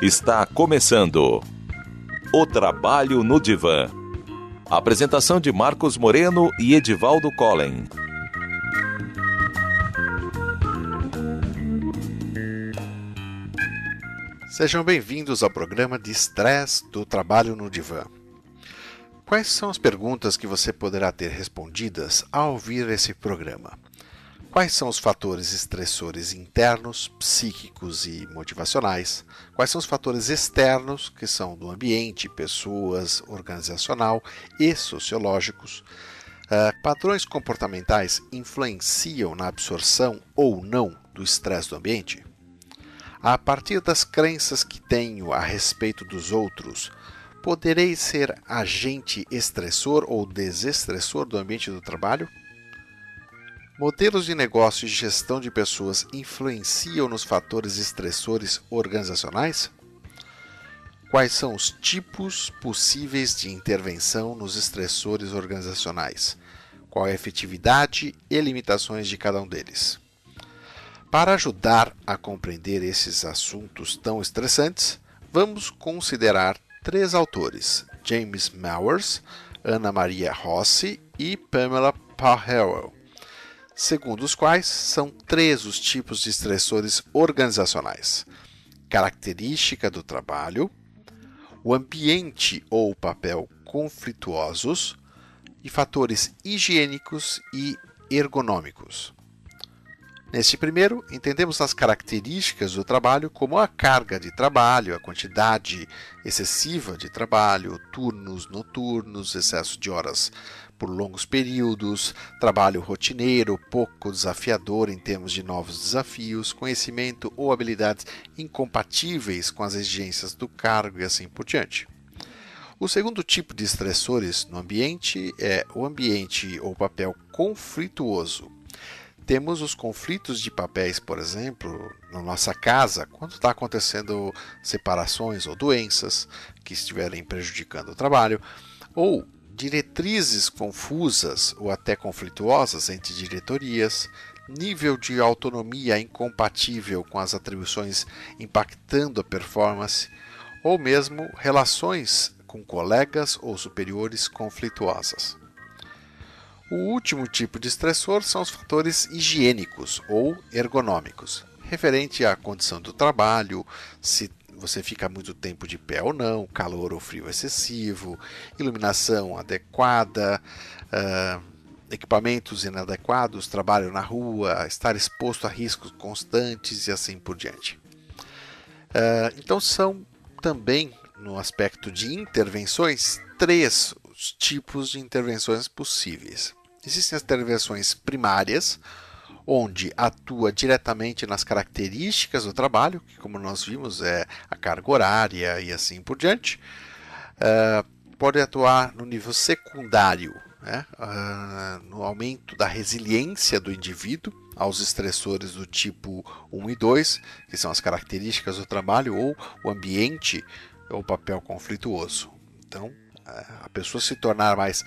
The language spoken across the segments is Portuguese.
Está começando o Trabalho no Divã. Apresentação de Marcos Moreno e Edivaldo Collen. Sejam bem-vindos ao programa de estresse do Trabalho no Divã. Quais são as perguntas que você poderá ter respondidas ao ouvir esse programa? Quais são os fatores estressores internos, psíquicos e motivacionais? Quais são os fatores externos, que são do ambiente, pessoas, organizacional e sociológicos? Uh, padrões comportamentais influenciam na absorção ou não do estresse do ambiente? A partir das crenças que tenho a respeito dos outros, poderei ser agente estressor ou desestressor do ambiente do trabalho? Modelos de negócio e gestão de pessoas influenciam nos fatores estressores organizacionais? Quais são os tipos possíveis de intervenção nos estressores organizacionais? Qual é a efetividade e limitações de cada um deles? Para ajudar a compreender esses assuntos tão estressantes, vamos considerar três autores: James Mowers, Ana Maria Rossi e Pamela Powell segundo os quais são três os tipos de estressores organizacionais: característica do trabalho, o ambiente ou papel conflituosos e fatores higiênicos e ergonômicos. Neste primeiro, entendemos as características do trabalho como a carga de trabalho, a quantidade excessiva de trabalho, turnos noturnos, excesso de horas por longos períodos, trabalho rotineiro, pouco desafiador em termos de novos desafios, conhecimento ou habilidades incompatíveis com as exigências do cargo e assim por diante. O segundo tipo de estressores no ambiente é o ambiente ou papel conflituoso. Temos os conflitos de papéis, por exemplo, na nossa casa, quando está acontecendo separações ou doenças que estiverem prejudicando o trabalho, ou diretrizes confusas ou até conflituosas entre diretorias, nível de autonomia incompatível com as atribuições impactando a performance, ou mesmo relações com colegas ou superiores conflituosas. O último tipo de estressor são os fatores higiênicos ou ergonômicos, referente à condição do trabalho, se você fica muito tempo de pé ou não, calor ou frio excessivo, iluminação adequada, uh, equipamentos inadequados, trabalho na rua, estar exposto a riscos constantes e assim por diante. Uh, então, são também, no aspecto de intervenções, três tipos de intervenções possíveis. Existem as intervenções primárias, onde atua diretamente nas características do trabalho, que, como nós vimos, é a carga horária e assim por diante. Uh, pode atuar no nível secundário, né? uh, no aumento da resiliência do indivíduo aos estressores do tipo 1 e 2, que são as características do trabalho, ou o ambiente ou papel conflituoso. Então, a pessoa se tornar mais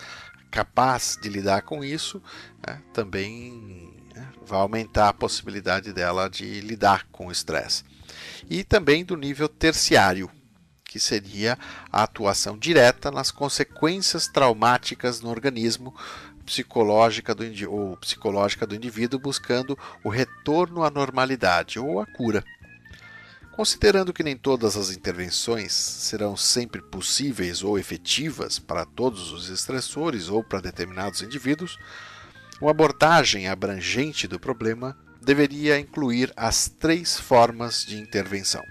capaz de lidar com isso né, também né? Vai aumentar a possibilidade dela de lidar com o estresse. E também do nível terciário, que seria a atuação direta nas consequências traumáticas no organismo psicológica do, ou psicológica do indivíduo, buscando o retorno à normalidade ou a cura. Considerando que nem todas as intervenções serão sempre possíveis ou efetivas para todos os estressores ou para determinados indivíduos, uma abordagem abrangente do problema deveria incluir as três formas de intervenção.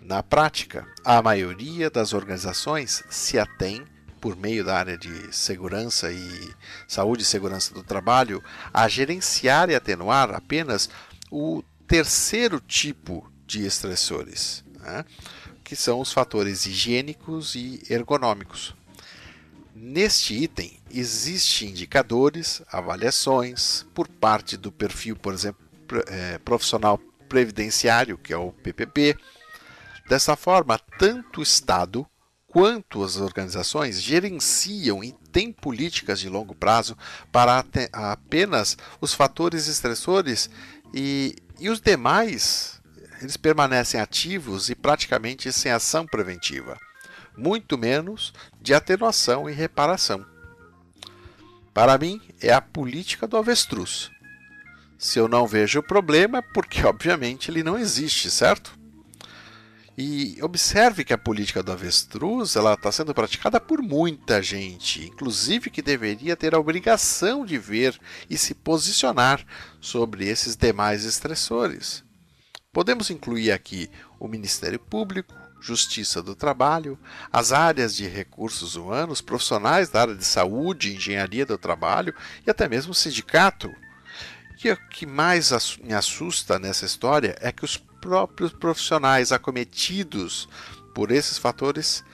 Na prática, a maioria das organizações se atém, por meio da área de segurança e saúde e segurança do trabalho, a gerenciar e atenuar apenas o terceiro tipo de estressores, né? que são os fatores higiênicos e ergonômicos. Neste item, existem indicadores, avaliações por parte do perfil, por exemplo, é, profissional previdenciário, que é o PPP. Dessa forma, tanto o Estado quanto as organizações gerenciam e têm políticas de longo prazo para apenas os fatores estressores e, e os demais eles permanecem ativos e praticamente sem ação preventiva, muito menos de atenuação e reparação. Para mim, é a política do avestruz. Se eu não vejo o problema, é porque obviamente ele não existe, certo? E observe que a política do avestruz ela está sendo praticada por muita gente, inclusive que deveria ter a obrigação de ver e se posicionar sobre esses demais estressores. Podemos incluir aqui o Ministério Público, Justiça do Trabalho, as áreas de recursos humanos, profissionais da área de saúde, engenharia do trabalho e até mesmo o sindicato. E o que mais me assusta nessa história é que os próprios profissionais acometidos por esses fatores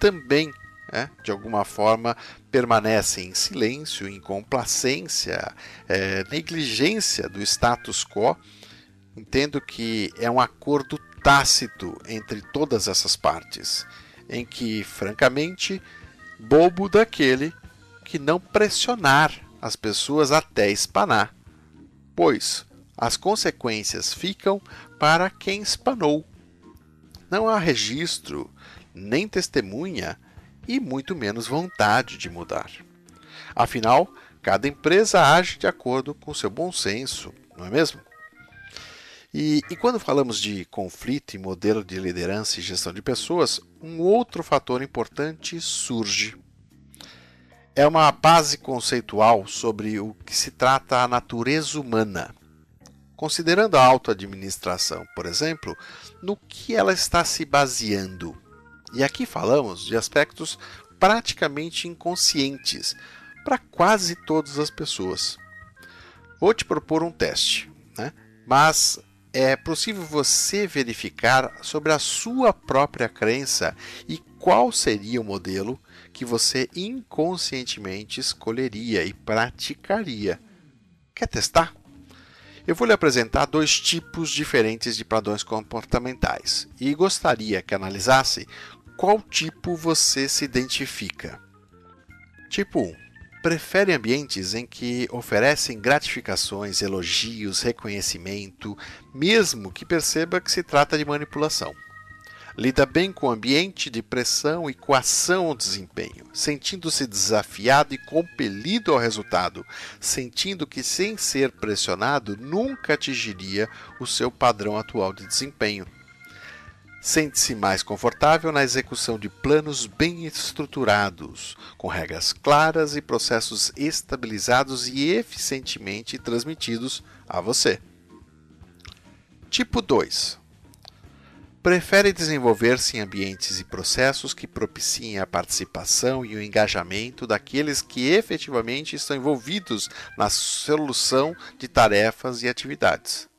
também, né, de alguma forma, permanecem em silêncio, em complacência, é, negligência do status quo. Entendo que é um acordo tácito entre todas essas partes, em que, francamente, bobo daquele que não pressionar as pessoas até espanar, pois as consequências ficam para quem espanou. Não há registro, nem testemunha e muito menos vontade de mudar. Afinal, cada empresa age de acordo com seu bom senso, não é mesmo? E, e, quando falamos de conflito e modelo de liderança e gestão de pessoas, um outro fator importante surge. É uma base conceitual sobre o que se trata a natureza humana. Considerando a autoadministração, por exemplo, no que ela está se baseando. E aqui falamos de aspectos praticamente inconscientes para quase todas as pessoas. Vou te propor um teste, né? mas é possível você verificar sobre a sua própria crença e qual seria o modelo que você inconscientemente escolheria e praticaria. Quer testar? Eu vou lhe apresentar dois tipos diferentes de padrões comportamentais e gostaria que analisasse qual tipo você se identifica. Tipo 1. Prefere ambientes em que oferecem gratificações, elogios, reconhecimento, mesmo que perceba que se trata de manipulação. Lida bem com o ambiente de pressão e coação ao desempenho, sentindo-se desafiado e compelido ao resultado, sentindo que, sem ser pressionado, nunca atingiria o seu padrão atual de desempenho. Sente-se mais confortável na execução de planos bem estruturados, com regras claras e processos estabilizados e eficientemente transmitidos a você. Tipo 2 prefere desenvolver-se em ambientes e processos que propiciem a participação e o engajamento daqueles que efetivamente estão envolvidos na solução de tarefas e atividades.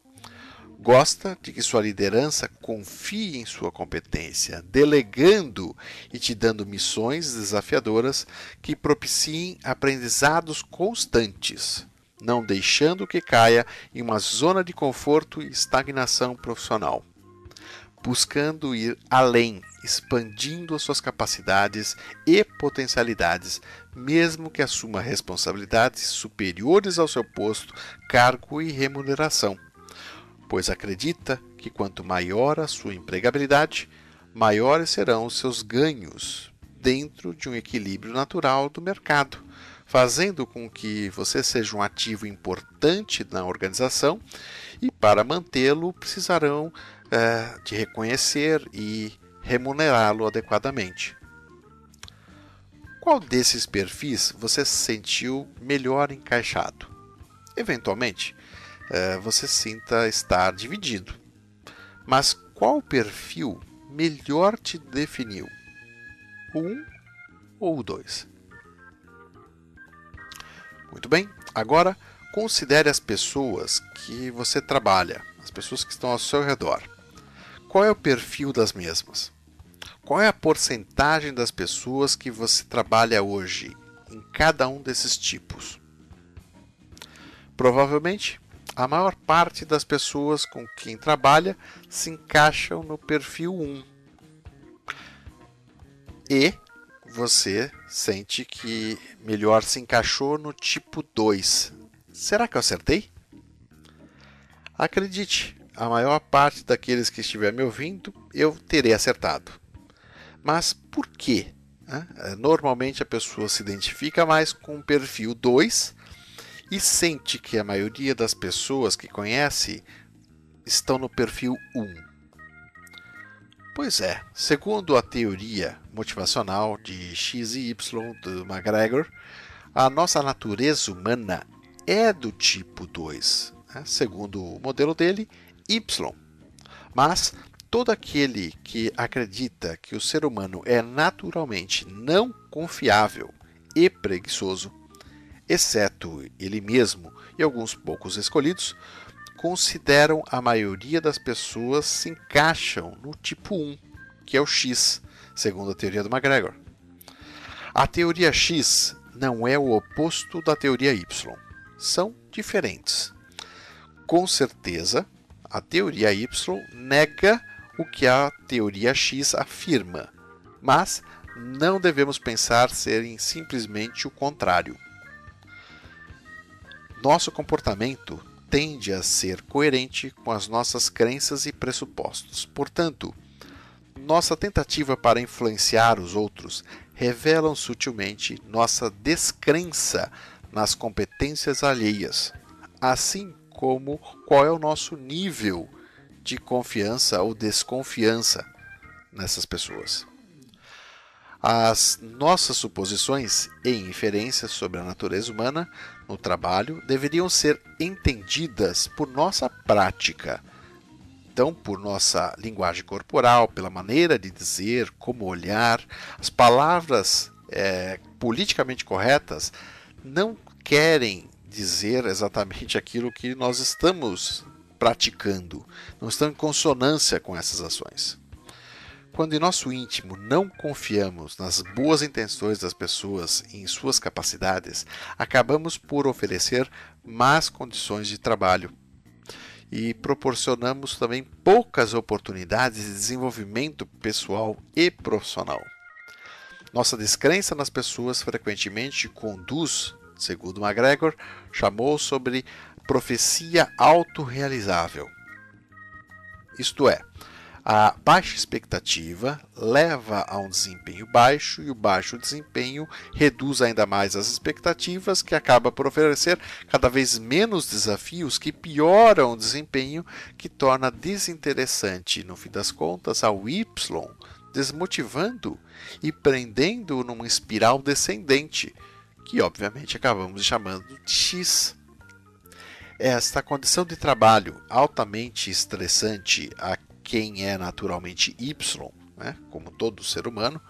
Gosta de que sua liderança confie em sua competência, delegando e te dando missões desafiadoras que propiciem aprendizados constantes, não deixando que caia em uma zona de conforto e estagnação profissional. Buscando ir além, expandindo as suas capacidades e potencialidades, mesmo que assuma responsabilidades superiores ao seu posto, cargo e remuneração, pois acredita que quanto maior a sua empregabilidade, maiores serão os seus ganhos dentro de um equilíbrio natural do mercado, fazendo com que você seja um ativo importante na organização e para mantê-lo precisarão é, de reconhecer e remunerá-lo adequadamente. Qual desses perfis você se sentiu melhor encaixado? Eventualmente, é, você sinta estar dividido. Mas qual perfil melhor te definiu? O um ou o dois? Muito bem, agora considere as pessoas que você trabalha, as pessoas que estão ao seu redor. Qual é o perfil das mesmas? Qual é a porcentagem das pessoas que você trabalha hoje em cada um desses tipos? Provavelmente, a maior parte das pessoas com quem trabalha se encaixam no perfil 1. E você sente que melhor se encaixou no tipo 2. Será que eu acertei? Acredite, a maior parte daqueles que estiver me ouvindo eu terei acertado. Mas por quê? Normalmente a pessoa se identifica mais com o perfil 2 e sente que a maioria das pessoas que conhece estão no perfil 1. Pois é, segundo a teoria motivacional de X e Y do McGregor, a nossa natureza humana é do tipo 2, né? segundo o modelo dele, Y. Mas todo aquele que acredita que o ser humano é naturalmente não confiável e preguiçoso, exceto ele mesmo e alguns poucos escolhidos, consideram a maioria das pessoas se encaixam no tipo 1, que é o X, segundo a teoria do McGregor. A teoria X não é o oposto da teoria Y. São diferentes. Com certeza, a teoria Y nega o que a teoria X afirma, mas não devemos pensar serem simplesmente o contrário. Nosso comportamento tende a ser coerente com as nossas crenças e pressupostos. Portanto, nossa tentativa para influenciar os outros revelam sutilmente nossa descrença nas competências alheias, assim como qual é o nosso nível de confiança ou desconfiança nessas pessoas. As nossas suposições e inferências sobre a natureza humana no trabalho deveriam ser entendidas por nossa prática. Então, por nossa linguagem corporal, pela maneira de dizer, como olhar, as palavras é, politicamente corretas não querem dizer exatamente aquilo que nós estamos praticando, não estão em consonância com essas ações. Quando em nosso íntimo não confiamos nas boas intenções das pessoas e em suas capacidades, acabamos por oferecer más condições de trabalho e proporcionamos também poucas oportunidades de desenvolvimento pessoal e profissional. Nossa descrença nas pessoas frequentemente conduz, segundo McGregor, chamou sobre profecia autorrealizável. Isto é, a baixa expectativa leva a um desempenho baixo e o baixo desempenho reduz ainda mais as expectativas, que acaba por oferecer cada vez menos desafios que pioram o desempenho, que torna desinteressante, no fim das contas, ao Y, desmotivando e prendendo-o numa espiral descendente, que obviamente acabamos chamando de X. Esta condição de trabalho altamente estressante a quem é naturalmente Y, né, como todo ser humano,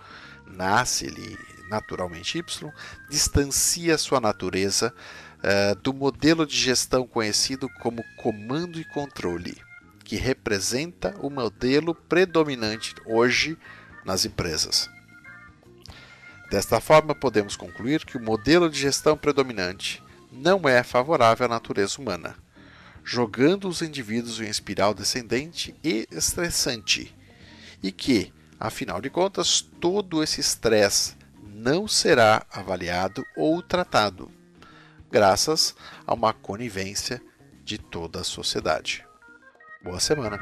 nasce ele naturalmente Y, distancia sua natureza uh, do modelo de gestão conhecido como comando e controle, que representa o modelo predominante hoje nas empresas. Desta forma, podemos concluir que o modelo de gestão predominante não é favorável à natureza humana jogando os indivíduos em espiral descendente e estressante, e que, afinal de contas, todo esse estresse não será avaliado ou tratado, graças a uma conivência de toda a sociedade. Boa semana!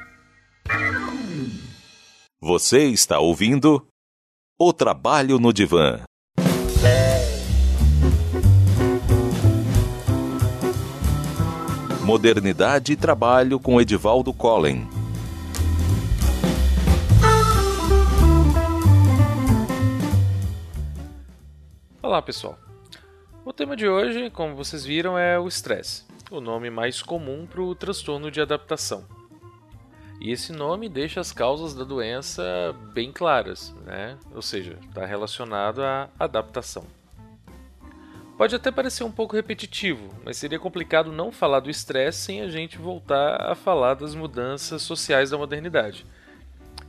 Você está ouvindo O Trabalho no Divã. Modernidade e Trabalho com Edivaldo Collen. Olá pessoal. O tema de hoje, como vocês viram, é o estresse, o nome mais comum para o transtorno de adaptação. E esse nome deixa as causas da doença bem claras, né? ou seja, está relacionado à adaptação. Pode até parecer um pouco repetitivo, mas seria complicado não falar do estresse sem a gente voltar a falar das mudanças sociais da modernidade.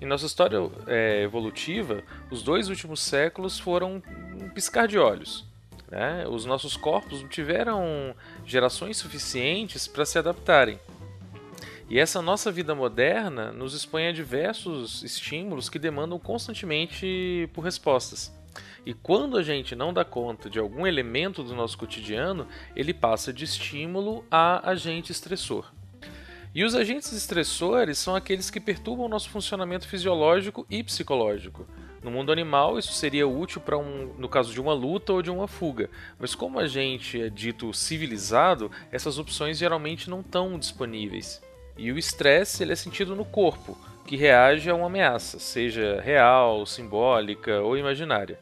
Em nossa história é, evolutiva, os dois últimos séculos foram um piscar de olhos. Né? Os nossos corpos não tiveram gerações suficientes para se adaptarem. E essa nossa vida moderna nos expõe a diversos estímulos que demandam constantemente por respostas. E quando a gente não dá conta de algum elemento do nosso cotidiano, ele passa de estímulo a agente estressor. E os agentes estressores são aqueles que perturbam o nosso funcionamento fisiológico e psicológico. No mundo animal, isso seria útil para um, no caso de uma luta ou de uma fuga. Mas como a gente é dito civilizado, essas opções geralmente não estão disponíveis. E o estresse ele é sentido no corpo, que reage a uma ameaça, seja real, simbólica ou imaginária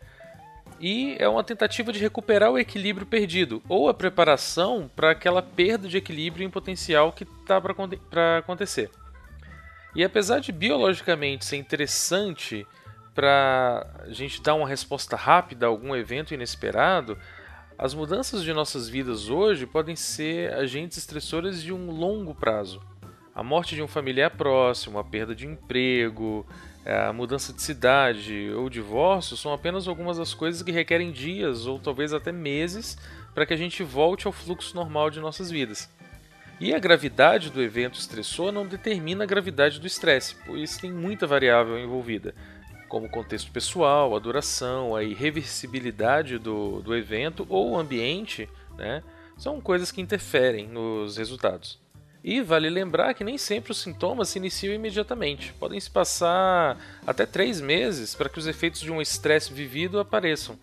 e é uma tentativa de recuperar o equilíbrio perdido ou a preparação para aquela perda de equilíbrio em potencial que está para acontecer. E apesar de biologicamente ser interessante para a gente dar uma resposta rápida a algum evento inesperado, as mudanças de nossas vidas hoje podem ser agentes estressores de um longo prazo. A morte de um familiar próximo, a perda de emprego, é, a mudança de cidade ou divórcio são apenas algumas das coisas que requerem dias ou talvez até meses para que a gente volte ao fluxo normal de nossas vidas. E a gravidade do evento estressor não determina a gravidade do estresse, pois tem muita variável envolvida, como o contexto pessoal, a duração, a irreversibilidade do, do evento ou o ambiente, né, são coisas que interferem nos resultados. E vale lembrar que nem sempre os sintomas se iniciam imediatamente. Podem se passar até três meses para que os efeitos de um estresse vivido apareçam.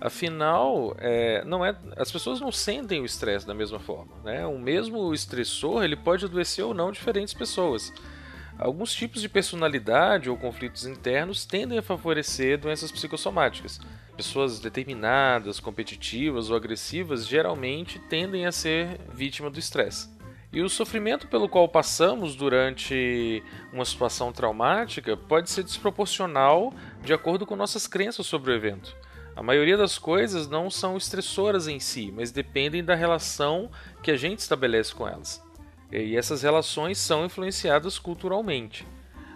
Afinal, é, não é, as pessoas não sentem o estresse da mesma forma. Né? O mesmo estressor ele pode adoecer ou não diferentes pessoas. Alguns tipos de personalidade ou conflitos internos tendem a favorecer doenças psicossomáticas. Pessoas determinadas, competitivas ou agressivas geralmente tendem a ser vítima do estresse. E o sofrimento pelo qual passamos durante uma situação traumática pode ser desproporcional de acordo com nossas crenças sobre o evento. A maioria das coisas não são estressoras em si, mas dependem da relação que a gente estabelece com elas. E essas relações são influenciadas culturalmente.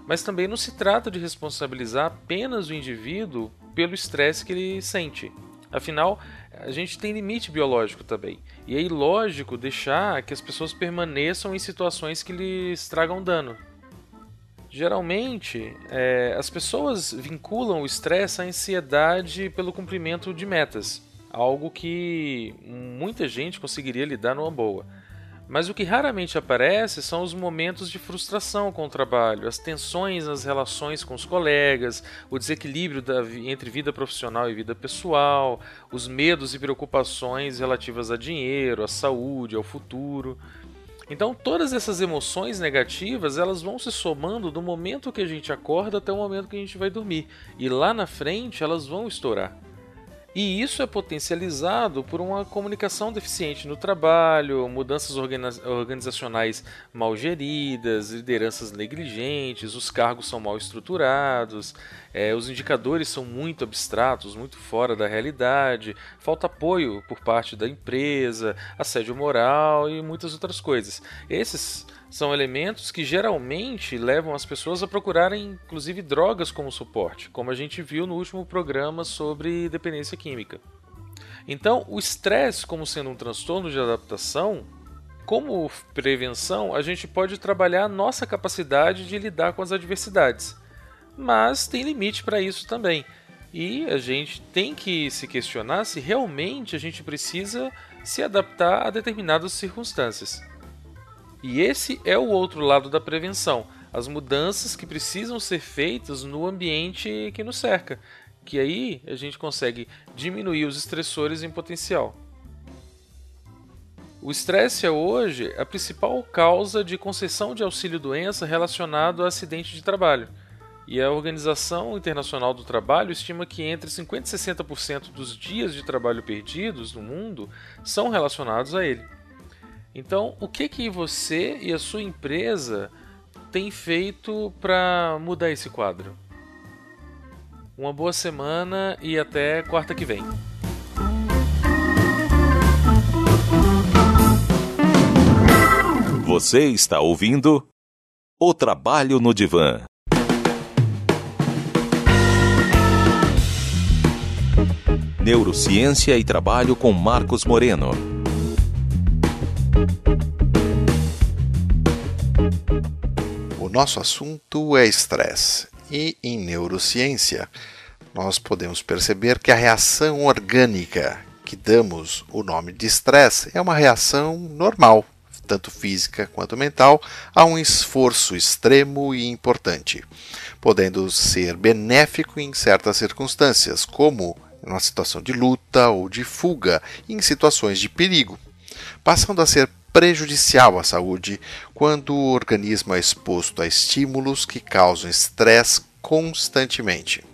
Mas também não se trata de responsabilizar apenas o indivíduo pelo estresse que ele sente. Afinal, a gente tem limite biológico também. E é ilógico deixar que as pessoas permaneçam em situações que lhes tragam dano. Geralmente, é, as pessoas vinculam o estresse à ansiedade pelo cumprimento de metas, algo que muita gente conseguiria lidar numa boa. Mas o que raramente aparece são os momentos de frustração com o trabalho, as tensões nas relações com os colegas, o desequilíbrio da, entre vida profissional e vida pessoal, os medos e preocupações relativas a dinheiro, à saúde, ao futuro. Então, todas essas emoções negativas, elas vão se somando do momento que a gente acorda até o momento que a gente vai dormir. E lá na frente, elas vão estourar. E isso é potencializado por uma comunicação deficiente no trabalho, mudanças organizacionais mal geridas, lideranças negligentes, os cargos são mal estruturados, é, os indicadores são muito abstratos, muito fora da realidade, falta apoio por parte da empresa, assédio moral e muitas outras coisas. Esses são elementos que geralmente levam as pessoas a procurarem, inclusive, drogas como suporte, como a gente viu no último programa sobre dependência química. Então, o estresse, como sendo um transtorno de adaptação, como prevenção, a gente pode trabalhar a nossa capacidade de lidar com as adversidades, mas tem limite para isso também. E a gente tem que se questionar se realmente a gente precisa se adaptar a determinadas circunstâncias. E esse é o outro lado da prevenção, as mudanças que precisam ser feitas no ambiente que nos cerca, que aí a gente consegue diminuir os estressores em potencial. O estresse é hoje a principal causa de concessão de auxílio-doença relacionado a acidente de trabalho. E a Organização Internacional do Trabalho estima que entre 50% e 60% dos dias de trabalho perdidos no mundo são relacionados a ele. Então, o que que você e a sua empresa têm feito para mudar esse quadro? Uma boa semana e até quarta que vem. Você está ouvindo O Trabalho no Divã. Neurociência e Trabalho com Marcos Moreno. Nosso assunto é estresse e em neurociência nós podemos perceber que a reação orgânica que damos o nome de estresse é uma reação normal, tanto física quanto mental, a um esforço extremo e importante, podendo ser benéfico em certas circunstâncias, como numa situação de luta ou de fuga, em situações de perigo, passando a ser prejudicial à saúde quando o organismo é exposto a estímulos que causam estresse constantemente.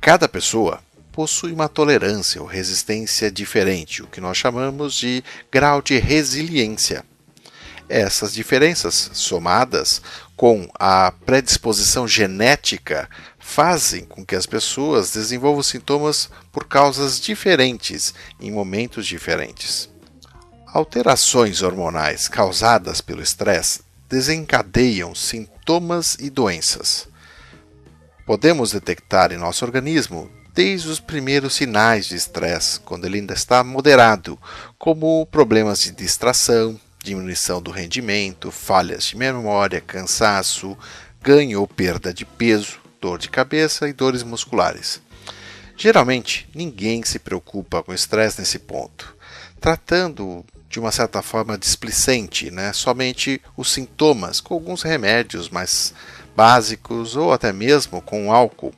Cada pessoa possui uma tolerância ou resistência diferente, o que nós chamamos de grau de resiliência. Essas diferenças, somadas com a predisposição genética, fazem com que as pessoas desenvolvam sintomas por causas diferentes em momentos diferentes. Alterações hormonais causadas pelo estresse desencadeiam sintomas e doenças. Podemos detectar em nosso organismo desde os primeiros sinais de estresse, quando ele ainda está moderado, como problemas de distração, diminuição do rendimento, falhas de memória, cansaço, ganho ou perda de peso, dor de cabeça e dores musculares. Geralmente, ninguém se preocupa com estresse nesse ponto, tratando de uma certa forma displicente, né? somente os sintomas, com alguns remédios mais básicos ou até mesmo com álcool.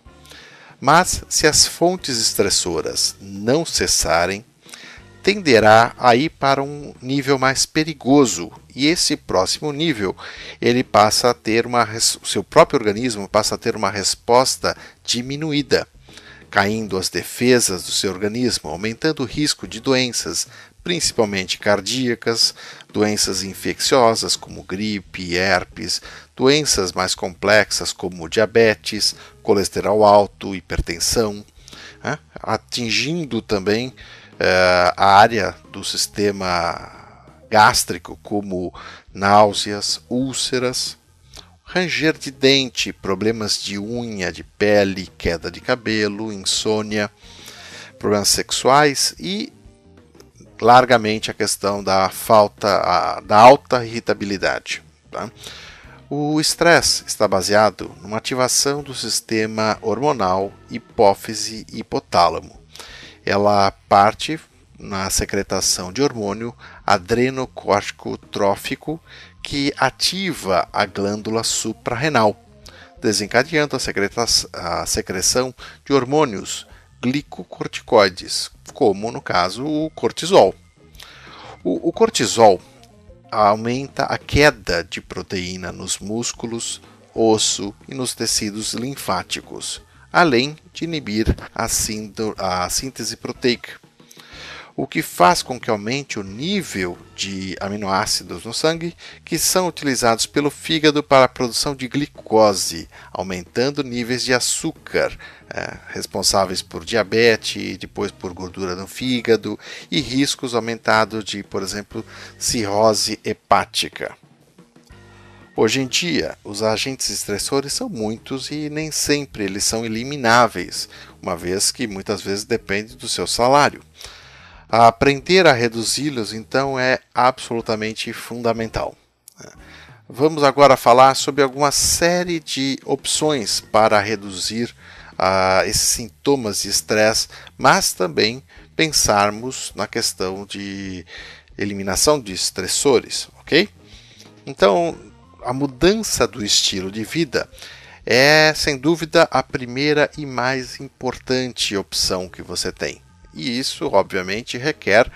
Mas se as fontes estressoras não cessarem, tenderá a ir para um nível mais perigoso e esse próximo nível ele passa a ter uma o seu próprio organismo passa a ter uma resposta diminuída caindo as defesas do seu organismo aumentando o risco de doenças principalmente cardíacas doenças infecciosas como gripe herpes doenças mais complexas como diabetes colesterol alto hipertensão né? atingindo também é, a área do sistema gástrico, como náuseas, úlceras, ranger de dente, problemas de unha, de pele, queda de cabelo, insônia, problemas sexuais e largamente a questão da falta, a, da alta irritabilidade. Tá? O estresse está baseado numa ativação do sistema hormonal hipófise hipotálamo ela parte na secretação de hormônio adrenocórtico trófico que ativa a glândula suprarrenal, desencadeando a, secreção de hormônios glicocorticoides, como no caso o cortisol. O, o cortisol aumenta a queda de proteína nos músculos, osso e nos tecidos linfáticos além de inibir a, a síntese proteica, o que faz com que aumente o nível de aminoácidos no sangue que são utilizados pelo fígado para a produção de glicose, aumentando níveis de açúcar, é, responsáveis por diabetes, depois por gordura no fígado e riscos aumentados de, por exemplo, cirrose hepática. Hoje em dia, os agentes estressores são muitos e nem sempre eles são elimináveis, uma vez que muitas vezes depende do seu salário. Aprender a reduzi-los, então, é absolutamente fundamental. Vamos agora falar sobre alguma série de opções para reduzir uh, esses sintomas de estresse, mas também pensarmos na questão de eliminação de estressores, ok? Então, a mudança do estilo de vida é, sem dúvida, a primeira e mais importante opção que você tem. E isso, obviamente, requer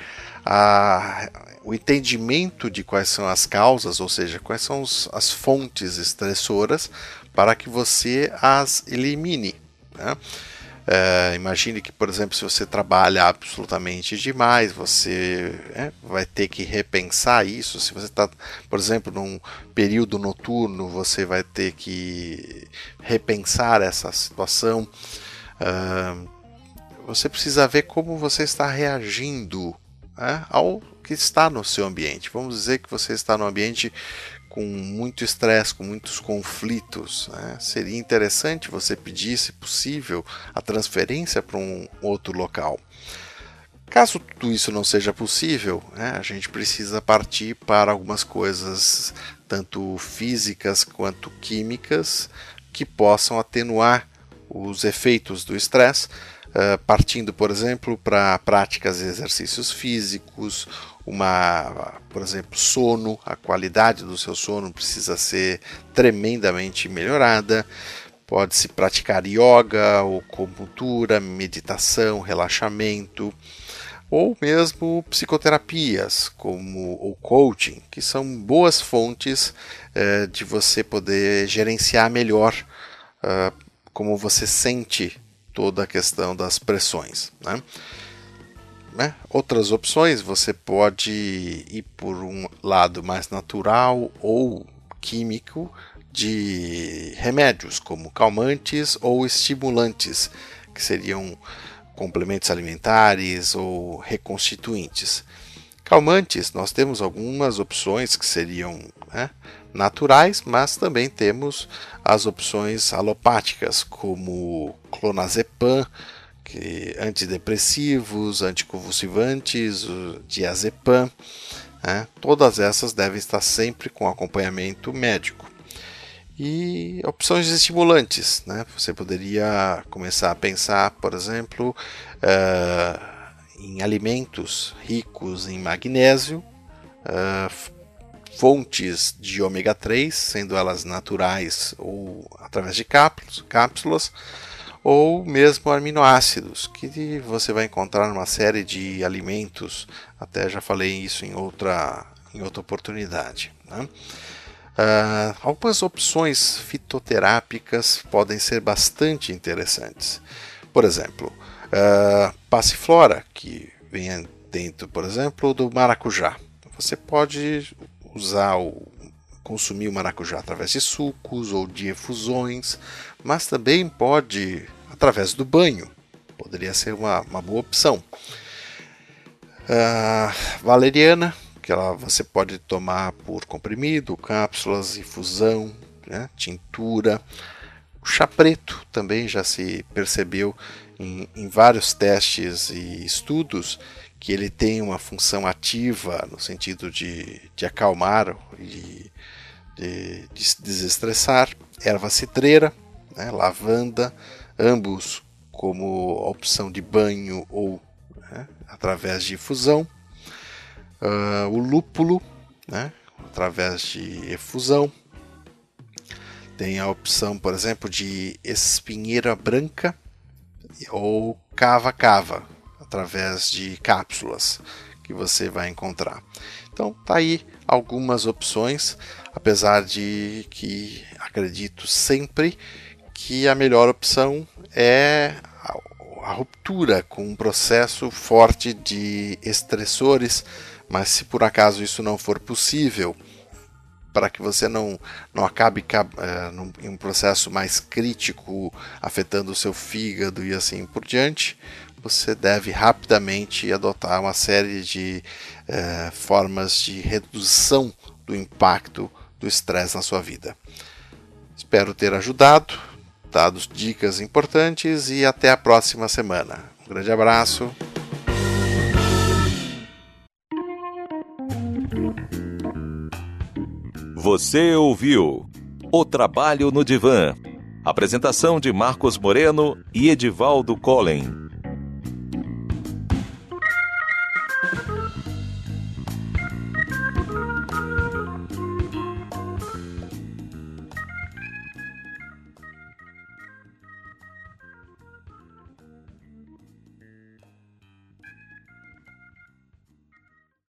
a, o entendimento de quais são as causas, ou seja, quais são os, as fontes estressoras, para que você as elimine. Né? É, imagine que, por exemplo, se você trabalha absolutamente demais, você é, vai ter que repensar isso. Se você está, por exemplo, num período noturno, você vai ter que repensar essa situação. É, você precisa ver como você está reagindo é, ao que está no seu ambiente. Vamos dizer que você está no ambiente com muito estresse, com muitos conflitos. Né? Seria interessante você pedir, se possível, a transferência para um outro local. Caso tudo isso não seja possível, né, a gente precisa partir para algumas coisas, tanto físicas quanto químicas, que possam atenuar os efeitos do estresse, uh, partindo, por exemplo, para práticas de exercícios físicos, uma, por exemplo, sono, a qualidade do seu sono precisa ser tremendamente melhorada. Pode-se praticar yoga, acupuntura, meditação, relaxamento ou mesmo psicoterapias como o coaching, que são boas fontes eh, de você poder gerenciar melhor uh, como você sente toda a questão das pressões. Né? Né? Outras opções você pode ir por um lado mais natural ou químico de remédios como calmantes ou estimulantes, que seriam complementos alimentares ou reconstituintes. Calmantes, nós temos algumas opções que seriam né, naturais, mas também temos as opções alopáticas, como clonazepam, que, antidepressivos, anticonvulsivantes, diazepam. Né, todas essas devem estar sempre com acompanhamento médico e opções estimulantes. Né? Você poderia começar a pensar, por exemplo, uh, em alimentos ricos em magnésio, uh, fontes de ômega 3, sendo elas naturais ou através de cápsulas, ou mesmo aminoácidos, que você vai encontrar numa série de alimentos, até já falei isso em outra, em outra oportunidade. Né? Uh, algumas opções fitoterápicas podem ser bastante interessantes. Por exemplo, uh, passiflora, que vem dentro, por exemplo, do maracujá. Você pode usar o consumir o maracujá através de sucos ou de efusões, mas também pode através do banho. Poderia ser uma, uma boa opção. Uh, valeriana, que ela, você pode tomar por comprimido, cápsulas, infusão, né, tintura. O chá preto também já se percebeu em, em vários testes e estudos que ele tem uma função ativa no sentido de, de acalmar e de, de desestressar. Erva citreira, né, lavanda, ambos como opção de banho ou né, através de infusão uh, o lúpulo, né, através de efusão. Tem a opção, por exemplo, de espinheira branca ou cava-cava, através de cápsulas que você vai encontrar. Então, tá aí algumas opções, apesar de que acredito sempre que a melhor opção é a ruptura com um processo forte de estressores mas se por acaso isso não for possível, para que você não, não acabe uh, em um processo mais crítico, afetando o seu fígado e assim por diante, você deve rapidamente adotar uma série de uh, formas de redução do impacto do estresse na sua vida. Espero ter ajudado, dado dicas importantes e até a próxima semana. Um grande abraço. Você ouviu O Trabalho no Divã. Apresentação de Marcos Moreno e Edivaldo Collen.